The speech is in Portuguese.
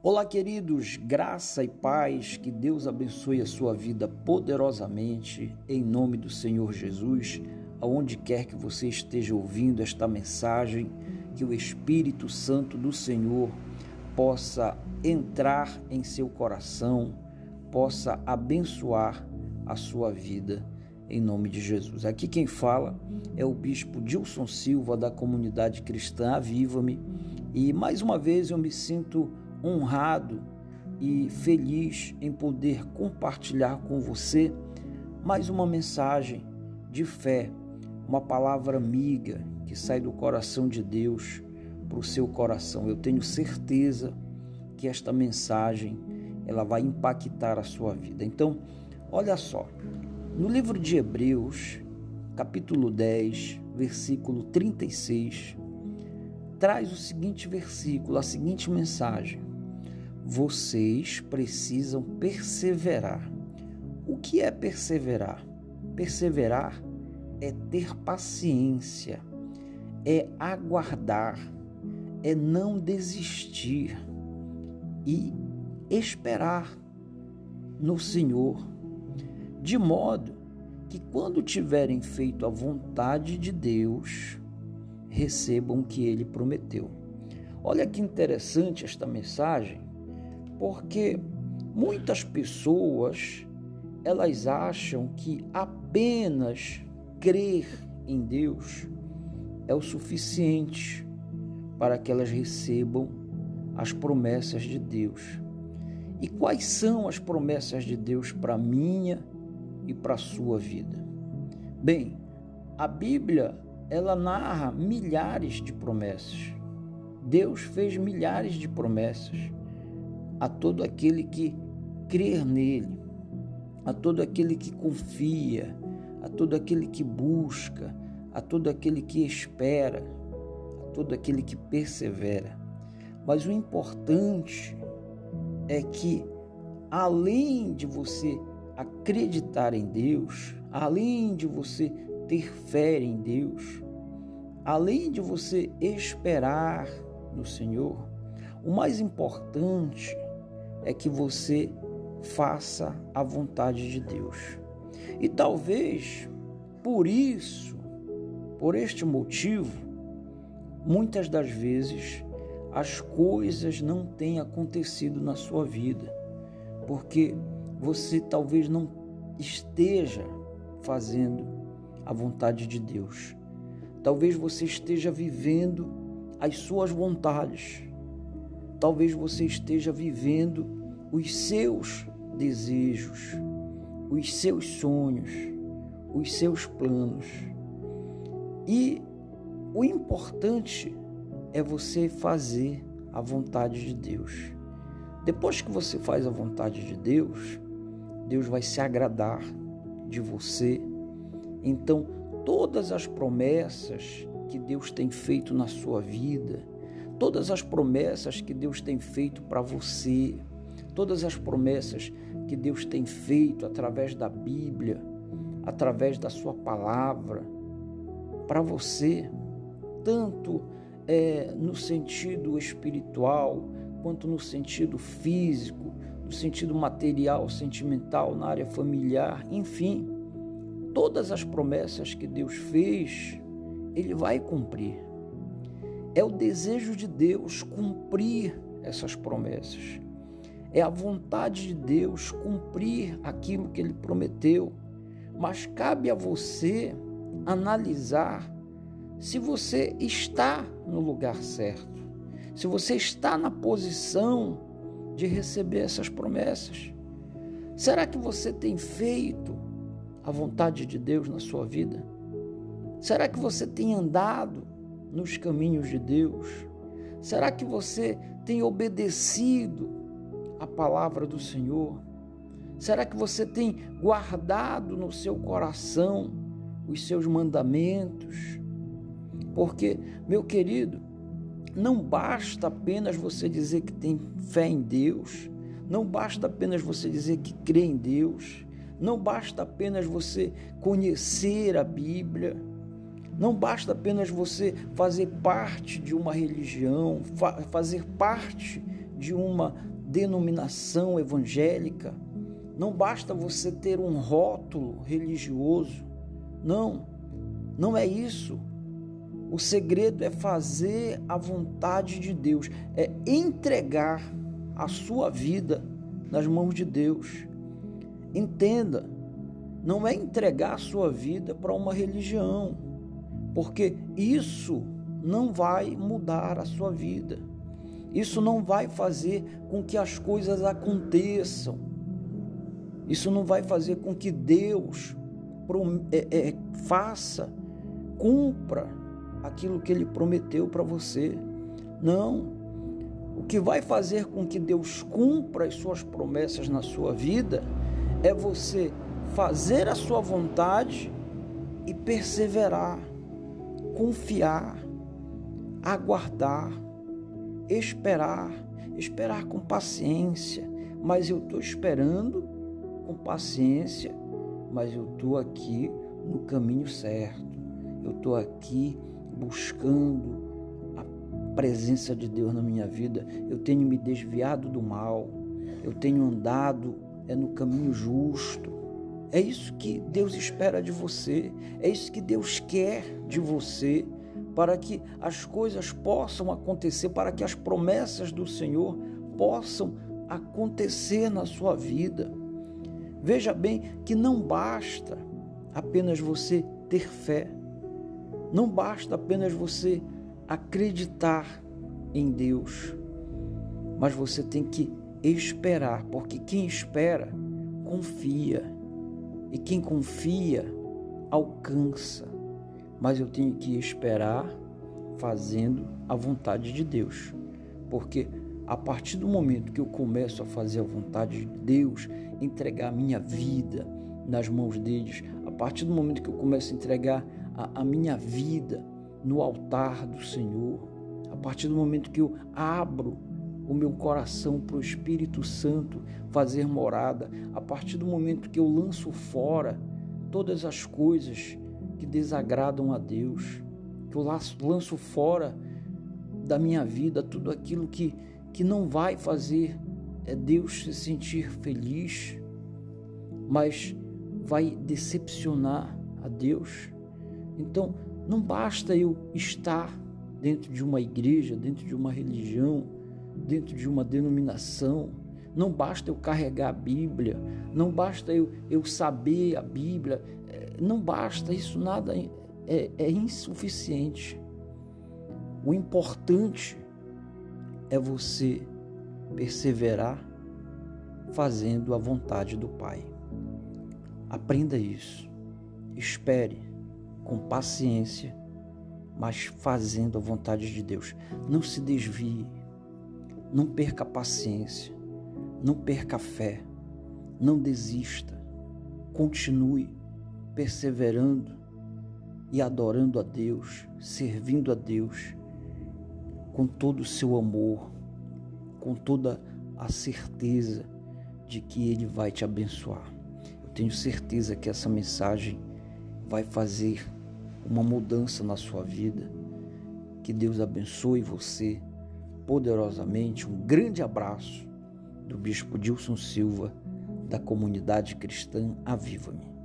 Olá, queridos, graça e paz, que Deus abençoe a sua vida poderosamente, em nome do Senhor Jesus, aonde quer que você esteja ouvindo esta mensagem, que o Espírito Santo do Senhor possa entrar em seu coração, possa abençoar a sua vida, em nome de Jesus. Aqui quem fala é o Bispo Dilson Silva, da comunidade cristã Aviva-me, e mais uma vez eu me sinto honrado e feliz em poder compartilhar com você mais uma mensagem de fé, uma palavra amiga que sai do coração de Deus para o seu coração. Eu tenho certeza que esta mensagem ela vai impactar a sua vida. Então, olha só, no livro de Hebreus, capítulo 10, versículo 36, traz o seguinte versículo, a seguinte mensagem: vocês precisam perseverar. O que é perseverar? Perseverar é ter paciência, é aguardar, é não desistir e esperar no Senhor, de modo que quando tiverem feito a vontade de Deus, recebam o que ele prometeu. Olha que interessante esta mensagem, porque muitas pessoas elas acham que apenas crer em Deus é o suficiente para que elas recebam as promessas de Deus. E quais são as promessas de Deus para minha e para sua vida? Bem, a Bíblia ela narra milhares de promessas. Deus fez milhares de promessas a todo aquele que crer nele, a todo aquele que confia, a todo aquele que busca, a todo aquele que espera, a todo aquele que persevera. Mas o importante é que, além de você acreditar em Deus, além de você ter fé em Deus, além de você esperar no Senhor, o mais importante é que você faça a vontade de Deus. E talvez por isso, por este motivo, muitas das vezes as coisas não têm acontecido na sua vida, porque você talvez não esteja fazendo a vontade de Deus. Talvez você esteja vivendo as suas vontades. Talvez você esteja vivendo os seus desejos, os seus sonhos, os seus planos. E o importante é você fazer a vontade de Deus. Depois que você faz a vontade de Deus, Deus vai se agradar de você. Então, todas as promessas que Deus tem feito na sua vida, todas as promessas que Deus tem feito para você, todas as promessas que Deus tem feito através da Bíblia, através da Sua palavra, para você, tanto é, no sentido espiritual, quanto no sentido físico, no sentido material, sentimental, na área familiar, enfim, todas as promessas que Deus fez ele vai cumprir. É o desejo de Deus cumprir essas promessas. É a vontade de Deus cumprir aquilo que ele prometeu. Mas cabe a você analisar se você está no lugar certo, se você está na posição de receber essas promessas. Será que você tem feito a vontade de Deus na sua vida? Será que você tem andado nos caminhos de Deus? Será que você tem obedecido a palavra do Senhor? Será que você tem guardado no seu coração os seus mandamentos? Porque, meu querido, não basta apenas você dizer que tem fé em Deus, não basta apenas você dizer que crê em Deus, não basta apenas você conhecer a Bíblia, não basta apenas você fazer parte de uma religião, fa fazer parte de uma denominação evangélica, não basta você ter um rótulo religioso. Não, não é isso. O segredo é fazer a vontade de Deus, é entregar a sua vida nas mãos de Deus. Entenda, não é entregar a sua vida para uma religião, porque isso não vai mudar a sua vida. Isso não vai fazer com que as coisas aconteçam. Isso não vai fazer com que Deus é, é, faça, cumpra aquilo que Ele prometeu para você. Não. O que vai fazer com que Deus cumpra as suas promessas na sua vida é você fazer a sua vontade e perseverar, confiar, aguardar, esperar, esperar com paciência. Mas eu estou esperando com paciência, mas eu estou aqui no caminho certo. Eu estou aqui buscando a presença de Deus na minha vida. Eu tenho me desviado do mal. Eu tenho andado é no caminho justo. É isso que Deus espera de você. É isso que Deus quer de você para que as coisas possam acontecer, para que as promessas do Senhor possam acontecer na sua vida. Veja bem que não basta apenas você ter fé, não basta apenas você acreditar em Deus, mas você tem que esperar, porque quem espera confia, e quem confia alcança mas eu tenho que esperar fazendo a vontade de Deus. Porque a partir do momento que eu começo a fazer a vontade de Deus, entregar a minha vida nas mãos deles, a partir do momento que eu começo a entregar a, a minha vida no altar do Senhor, a partir do momento que eu abro o meu coração para o Espírito Santo fazer morada, a partir do momento que eu lanço fora todas as coisas que desagradam a Deus, que eu lanço fora da minha vida tudo aquilo que, que não vai fazer é Deus se sentir feliz, mas vai decepcionar a Deus. Então, não basta eu estar dentro de uma igreja, dentro de uma religião, dentro de uma denominação, não basta eu carregar a Bíblia, não basta eu, eu saber a Bíblia, é, não basta, isso nada é, é insuficiente. O importante é você perseverar fazendo a vontade do Pai. Aprenda isso. Espere com paciência, mas fazendo a vontade de Deus. Não se desvie, não perca a paciência. Não perca a fé, não desista, continue perseverando e adorando a Deus, servindo a Deus com todo o seu amor, com toda a certeza de que Ele vai te abençoar. Eu tenho certeza que essa mensagem vai fazer uma mudança na sua vida. Que Deus abençoe você poderosamente. Um grande abraço do Bispo Dilson Silva, da comunidade cristã Aviva-me.